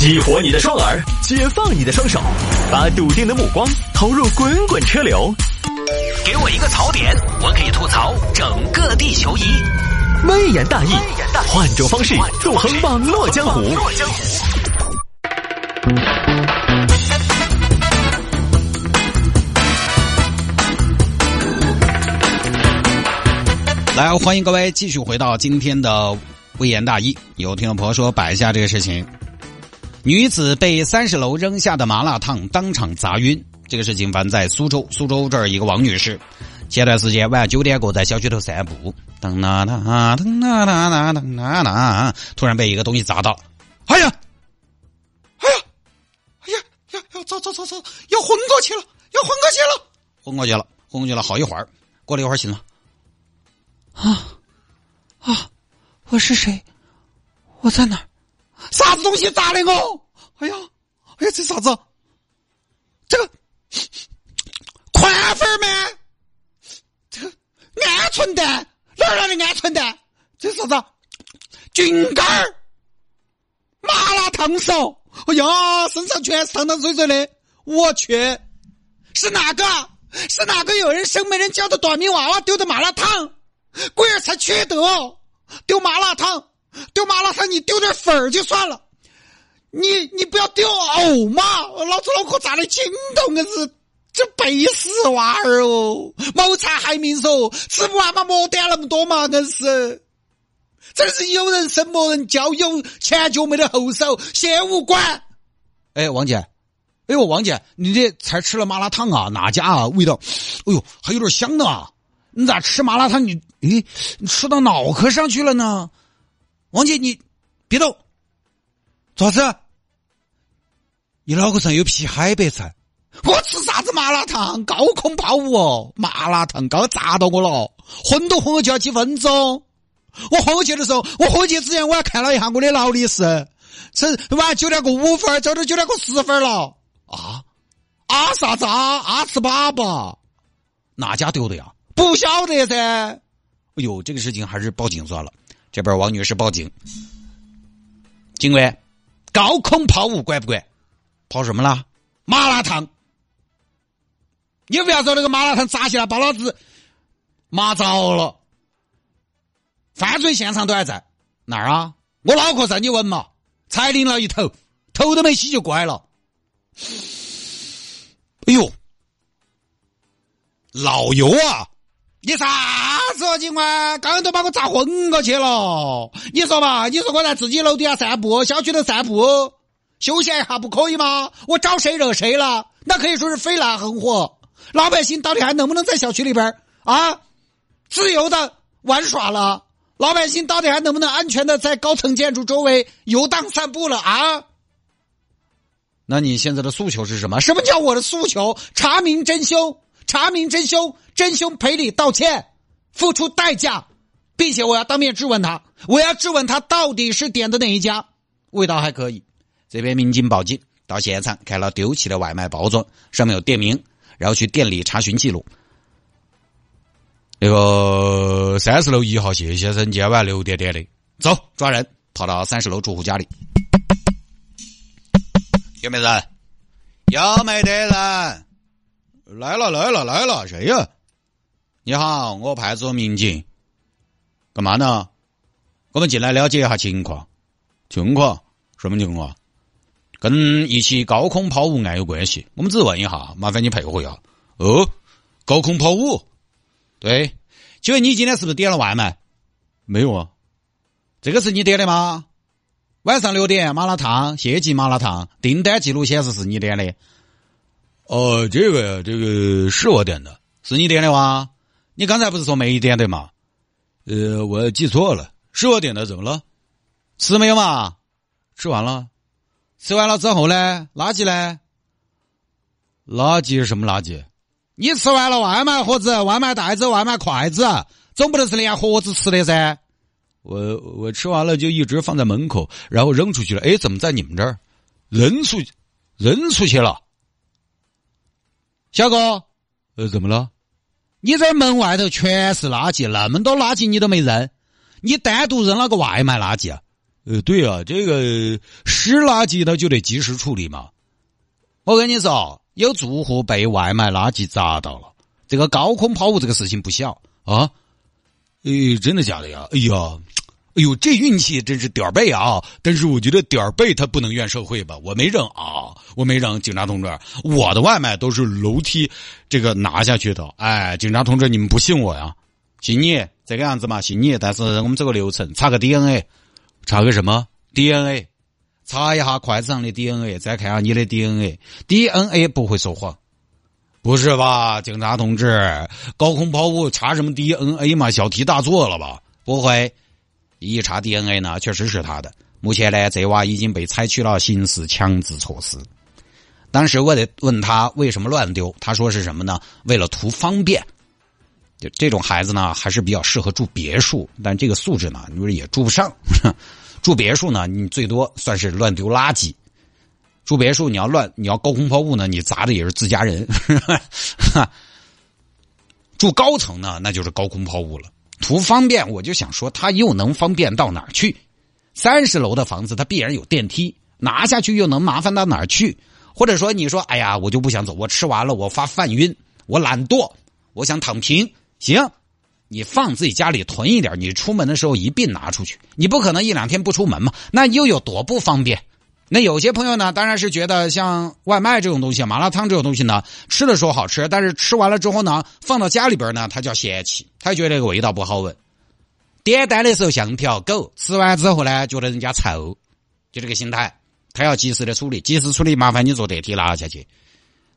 激活你的双耳，解放你的双手，把笃定的目光投入滚滚车流。给我一个槽点，我可以吐槽整个地球仪。微言大义，换种方式纵横网络江湖。来，欢迎各位继续回到今天的微言大义。有听众朋友说摆一下这个事情：女子被三十楼扔下的麻辣烫当场砸晕。这个事情发生在苏州，苏州这儿一个王女士，前段时间晚上九点过在小区头散步，当啦啦，当啦啦啦，当啦啦，突然被一个东西砸到，哎呀，哎呀，哎呀，要要走走走走，要昏过去了，要昏过去了，昏过去了，昏过去了，好一会儿，过了一会儿醒了。啊啊！我是谁？我在哪儿？啥子东西砸的我？哎呀，哎呀，这啥子？这个宽粉吗？这个鹌鹑蛋哪儿来的鹌鹑蛋？这啥子？菌干儿？麻辣烫手？哎呀，身上全是汤汤水水的。我去，是哪个？是哪个有人生没人教的短命娃娃丢的麻辣烫？龟儿才缺德，丢麻辣烫，丢麻辣烫，你丢点粉儿就算了，你你不要丢藕嘛！老子脑壳炸的筋头，硬是这背死娃儿哦！谋财害命嗦，吃不完嘛，莫点那么多嘛，硬是，真是有人生没人教，有前脚没得后手，先无关。哎，王姐，哎呦，王姐，你这才吃了麻辣烫啊？哪家啊？味道，哎呦，还有点香的啊！你咋吃麻辣烫？你诶，你吃到脑壳上去了呢？王姐，你别动，咋子？你脑壳上有皮海白菜？我吃啥子麻辣烫？高空抛物哦！麻辣烫刚砸到我了，昏都昏过去了几分钟。我昏过去的时候，我昏去之前我还看了一下我的劳力士，是晚九点过五分，早都九点过十分了。啊啊啥子啊？阿吃粑粑？哪家丢的呀？不晓得噻，哎呦，这个事情还是报警算了。这边王女士报警，警官，高空抛物管不管？抛什么了？麻辣烫！你不要说那个麻辣烫砸下来把老子麻着了。犯罪现场都还在哪儿啊？我脑壳上你闻嘛？才淋了一头，头都没洗就过来了。哎呦，老油啊！你啥子啊，警官？刚刚都把我砸昏过去了。你说嘛？你说我在自己楼底下散步，小区头散步，休闲一下不可以吗？我招谁惹谁了？那可以说是飞来横祸。老百姓到底还能不能在小区里边啊自由的玩耍了？老百姓到底还能不能安全的在高层建筑周围游荡散步了啊？那你现在的诉求是什么？什么叫我的诉求？查明真凶。查明真凶，真凶赔礼道歉，付出代价，并且我要当面质问他，我要质问他到底是点的哪一家，味道还可以。这边民警报警到现场看了丢弃的外卖包装，上面有店名，然后去店里查询记录。那个三十楼一号谢先生今晚六点点的，走抓人，跑到三十楼住户家里，有没人？有没得人？来了来了来了，谁呀？你好，我派出所民警，干嘛呢？我们进来了解一下情况。情况什么情况？跟一起高空抛物案有关系。我们只问一下，麻烦你配合一下。哦，高空抛物？对，请问你今天是不是点了外卖？没有啊。这个是你点的吗？晚上六点麻辣烫，谢记麻辣烫，订单记录显示是你点的。哦，这个这个是我点的，是你点的吗？你刚才不是说没点的吗？呃，我记错了，是我点的，怎么了？吃没有嘛？吃完了，吃完了之后呢？垃圾呢？垃圾是什么垃圾？你吃完了外卖盒子、外卖袋子、外卖筷子，总不能是连盒子吃的噻？我我吃完了就一直放在门口，然后扔出去了。哎，怎么在你们这儿？扔出扔出去了？小哥，呃，怎么了？你在门外头全是垃圾，那么多垃圾你都没扔，你单独扔了个外卖垃圾啊？呃，对啊，这个湿垃圾它就得及时处理嘛。我跟你说，有住户被外卖垃圾砸到了，这个高空抛物这个事情不小啊。诶，真的假的呀？哎呀！哎呦，这运气真是点儿背啊！但是我觉得点儿背他不能怨社会吧？我没扔啊，我没扔，警察同志，我的外卖都是楼梯这个拿下去的。哎，警察同志，你们不信我呀？信你这个样子嘛？信你，但是我们这个流程查个 DNA，查个什么 DNA？查一下筷子上的 DNA，再看下你的 DNA，DNA 不会说谎，不是吧？警察同志，高空抛物查什么 DNA 嘛？小题大做了吧？不会。一查 DNA 呢，确实是他的。目前呢，这娃已经被采取了刑事强制措施。当时我得问他为什么乱丢，他说是什么呢？为了图方便。就这种孩子呢，还是比较适合住别墅，但这个素质呢，你说也住不上。住别墅呢，你最多算是乱丢垃圾。住别墅你要乱，你要高空抛物呢，你砸的也是自家人。住高层呢，那就是高空抛物了。图方便，我就想说，他又能方便到哪儿去？三十楼的房子，它必然有电梯，拿下去又能麻烦到哪儿去？或者说，你说，哎呀，我就不想走，我吃完了，我发饭晕，我懒惰，我想躺平。行，你放自己家里囤一点，你出门的时候一并拿出去。你不可能一两天不出门嘛？那又有多不方便？那有些朋友呢，当然是觉得像外卖这种东西，麻辣烫这种东西呢，吃的时候好吃，但是吃完了之后呢，放到家里边呢，他叫嫌弃，他觉得这个味道不好闻。点单的时候像条狗，吃完之后呢，觉得人家臭，就这个心态，他要及时的处理，及时处理，麻烦你坐电梯拿下去，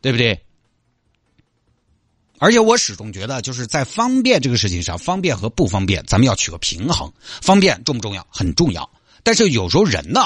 对不对？而且我始终觉得，就是在方便这个事情上，方便和不方便，咱们要取个平衡。方便重不重要？很重要。但是有时候人呢。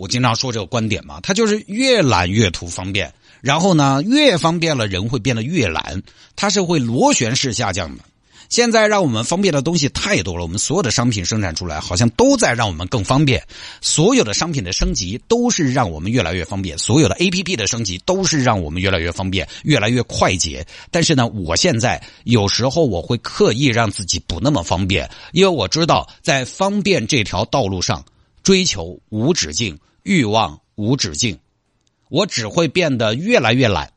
我经常说这个观点嘛，他就是越懒越图方便，然后呢，越方便了人会变得越懒，它是会螺旋式下降的。现在让我们方便的东西太多了，我们所有的商品生产出来好像都在让我们更方便，所有的商品的升级都是让我们越来越方便，所有的 A P P 的升级都是让我们越来越方便，越来越快捷。但是呢，我现在有时候我会刻意让自己不那么方便，因为我知道在方便这条道路上追求无止境。欲望无止境，我只会变得越来越懒，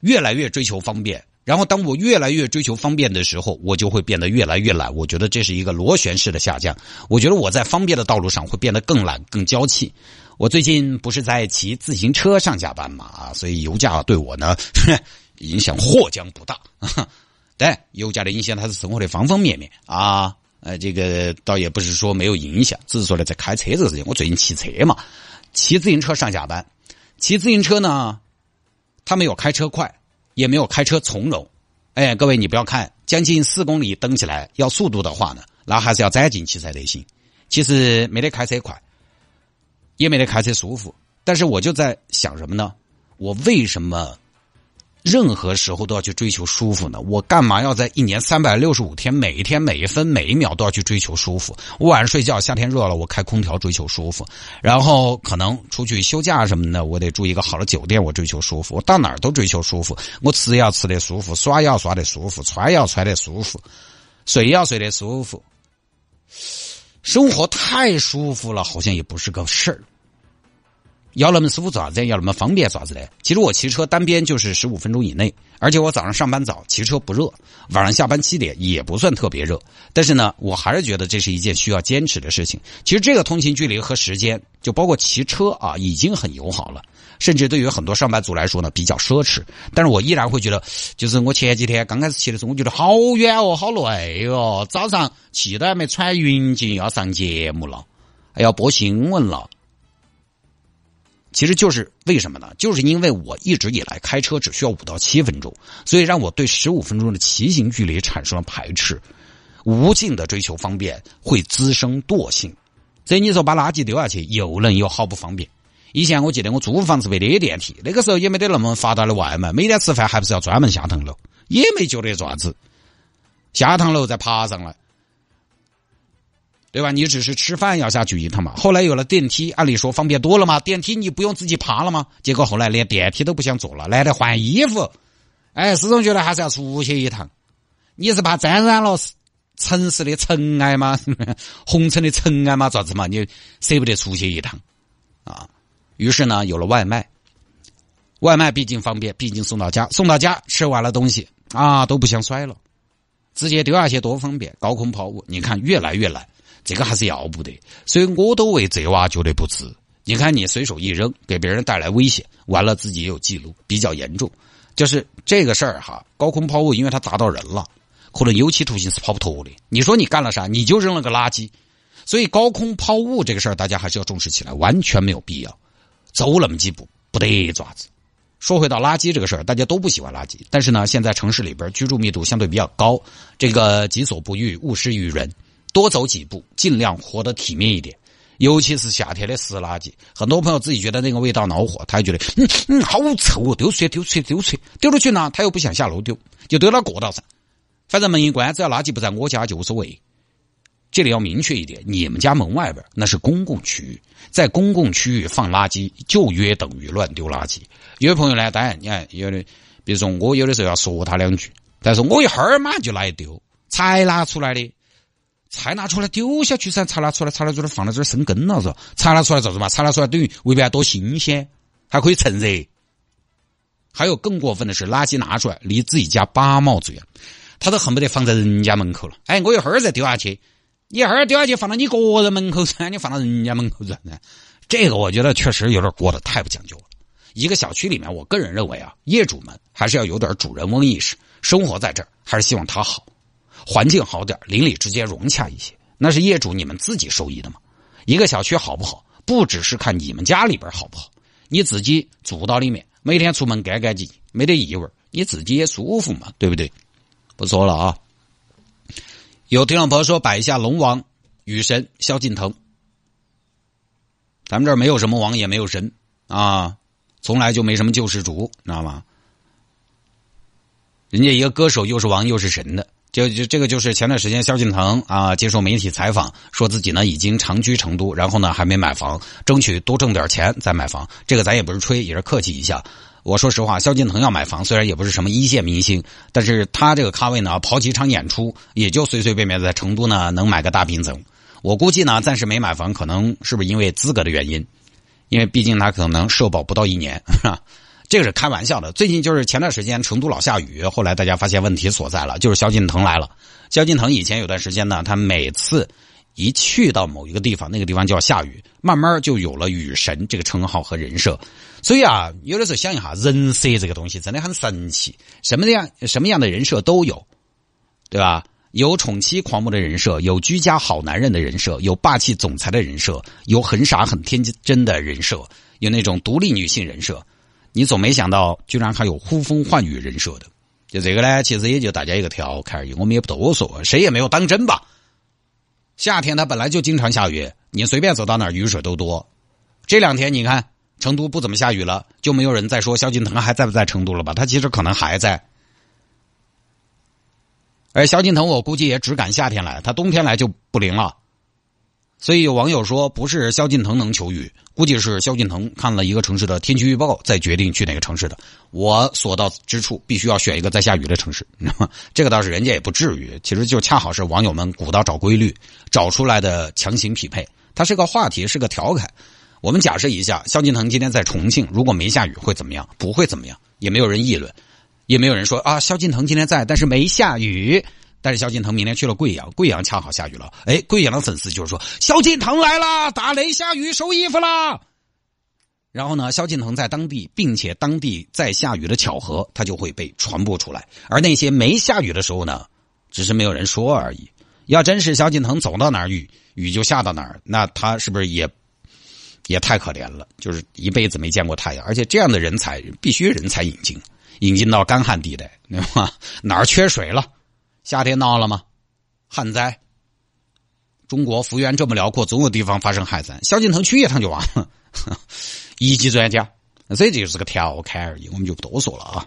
越来越追求方便。然后，当我越来越追求方便的时候，我就会变得越来越懒。我觉得这是一个螺旋式的下降。我觉得我在方便的道路上会变得更懒、更娇气。我最近不是在骑自行车上下班嘛？啊，所以油价对我呢 影响或将不大。对，油价的影响它是生活的方方面面啊。呃，这个倒也不是说没有影响，只是说呢，在开车这个事情，我最近骑车嘛，骑自行车上下班，骑自行车呢，它没有开车快，也没有开车从容。哎，各位你不要看，将近四公里蹬起来，要速度的话呢，那还是要再进去才得行。其实没得开车快，也没得开车舒服，但是我就在想什么呢？我为什么？任何时候都要去追求舒服呢？我干嘛要在一年三百六十五天，每一天每一分每一秒都要去追求舒服？我晚上睡觉，夏天热了，我开空调追求舒服；然后可能出去休假什么的，我得住一个好的酒店，我追求舒服。我到哪儿都追求舒服，我吃要吃的舒服，耍要耍的舒服，穿要穿的舒服，睡要睡得舒服。生活太舒服了，好像也不是个事儿。要那么舒服做啥子？要那么方便做啥子嘞？其实我骑车单边就是十五分钟以内，而且我早上上班早，骑车不热；晚上下班七点也不算特别热。但是呢，我还是觉得这是一件需要坚持的事情。其实这个通勤距离和时间，就包括骑车啊，已经很友好了。甚至对于很多上班族来说呢，比较奢侈。但是我依然会觉得，就是我前几天刚开始骑的时候，我觉得好远哦，好累哦。早上气都还没喘匀尽，要上节目了，要播新闻了。其实就是为什么呢？就是因为我一直以来开车只需要五到七分钟，所以让我对十五分钟的骑行距离产生了排斥。无尽的追求方便会滋生惰性。所以你说把垃圾丢下去，又能有好不方便？以前我记得我租房子没得电梯，那个时候也没得那么发达的外卖，每天吃饭还不是要专门下趟楼，也没觉得爪子，下趟楼再爬上来。对吧？你只是吃饭要下去一趟嘛。后来有了电梯，按理说方便多了嘛。电梯你不用自己爬了吗？结果后来连电梯都不想坐了，懒得换衣服。哎，始终觉得还是要出去一趟。你是怕沾染了城市的尘埃吗？红尘的尘埃吗？咋子嘛？你舍不得出去一趟啊？于是呢，有了外卖。外卖毕竟方便，毕竟送到家，送到家吃完了东西啊都不想摔了，直接丢下去多方便。高空抛物，你看越来越难，这个还是要不得。所以我都为这娃觉得不值。你看你随手一扔，给别人带来危险，完了自己也有记录，比较严重。就是这个事儿哈，高空抛物，因为它砸到人了，可能有期徒刑是跑不脱的。你说你干了啥？你就扔了个垃圾。所以高空抛物这个事儿，大家还是要重视起来，完全没有必要。走那么几步，不得爪子。说回到垃圾这个事儿，大家都不喜欢垃圾，但是呢，现在城市里边居住密度相对比较高，这个己所不欲，勿施于人，多走几步，尽量活得体面一点。尤其是夏天的湿垃圾，很多朋友自己觉得那个味道恼火，他还觉得嗯嗯好臭哦，丢出去丢出去丢出去丢出去呢，他又不想下楼丢，就丢到过道上，反正门一关，只要垃圾不在我家就无所谓。这里要明确一点，你们家门外边那是公共区域，在公共区域放垃圾就约等于乱丢垃圾。有的朋友呢，当然你看有的，比如说我有的时候要说他两句，但是我一会儿马上就拿丢，才拿出来的，才拿出来丢下去噻，才拿出来，才拿出来放在这儿生根了是才拿出来咋子嘛？才拿出来等于未必还多新鲜，还可以趁热。还有更过分的是，垃圾拿出来离自己家八毛之远，他都恨不得放在人家门口了。哎，我一会儿再丢下去。一会儿丢下去放到你个人门口噻，你放到人家门口噻，这个我觉得确实有点过得太不讲究了。一个小区里面，我个人认为啊，业主们还是要有点主人翁意识，生活在这儿还是希望他好，环境好点，邻里之间融洽一些，那是业主你们自己受益的嘛。一个小区好不好，不只是看你们家里边好不好，你自己住到里面，每天出门干干净净，没得异味，你自己也舒服嘛，对不对？不说了啊。有听众朋友说摆一下龙王、雨神、萧敬腾，咱们这儿没有什么王，也没有神啊，从来就没什么救世主，知道吗？人家一个歌手又是王又是神的，就就这个就是前段时间萧敬腾啊接受媒体采访，说自己呢已经长居成都，然后呢还没买房，争取多挣点钱再买房。这个咱也不是吹，也是客气一下。我说实话，萧敬腾要买房，虽然也不是什么一线明星，但是他这个咖位呢，跑几场演出，也就随随便便在成都呢能买个大平层。我估计呢，暂时没买房，可能是不是因为资格的原因？因为毕竟他可能社保不到一年，是吧？这个是开玩笑的。最近就是前段时间成都老下雨，后来大家发现问题所在了，就是萧敬腾来了。萧敬腾以前有段时间呢，他每次。一去到某一个地方，那个地方就要下雨，慢慢就有了雨神这个称号和人设。所以啊，有的时候想一下，人设这个东西真的很神奇，什么样什么样的人设都有，对吧？有宠妻狂魔的人设，有居家好男人的人设，有霸气总裁的人设，有很傻很天真的人设，有那种独立女性人设。你总没想到，居然还有呼风唤雨人设的。就这个呢，其实也就大家一个调侃而已，我们也不多说，谁也没有当真吧。夏天它本来就经常下雨，你随便走到哪儿雨水都多。这两天你看成都不怎么下雨了，就没有人再说萧敬腾还在不在成都了吧？他其实可能还在。而萧敬腾我估计也只赶夏天来，他冬天来就不灵了。所以有网友说，不是萧敬腾能求雨，估计是萧敬腾看了一个城市的天气预报，再决定去哪个城市的。我所到之处必须要选一个在下雨的城市，这个倒是人家也不至于。其实就恰好是网友们鼓捣找规律，找出来的强行匹配。它是个话题，是个调侃。我们假设一下，萧敬腾今天在重庆，如果没下雨会怎么样？不会怎么样，也没有人议论，也没有人说啊，萧敬腾今天在，但是没下雨。但是萧敬腾明天去了贵阳，贵阳恰好下雨了。哎，贵阳的粉丝就是说萧敬腾来了，打雷下雨收衣服啦。然后呢，萧敬腾在当地，并且当地在下雨的巧合，他就会被传播出来。而那些没下雨的时候呢，只是没有人说而已。要真是萧敬腾走到哪儿雨雨就下到哪儿，那他是不是也也太可怜了？就是一辈子没见过太阳，而且这样的人才必须人才引进，引进到干旱地带，对吧？哪儿缺水了？夏天到了吗？旱灾。中国幅员这么辽阔，总有地方发生旱灾。萧敬腾去一趟就完了，一级专家。所以这就是个调侃而已，我们就不多说了啊。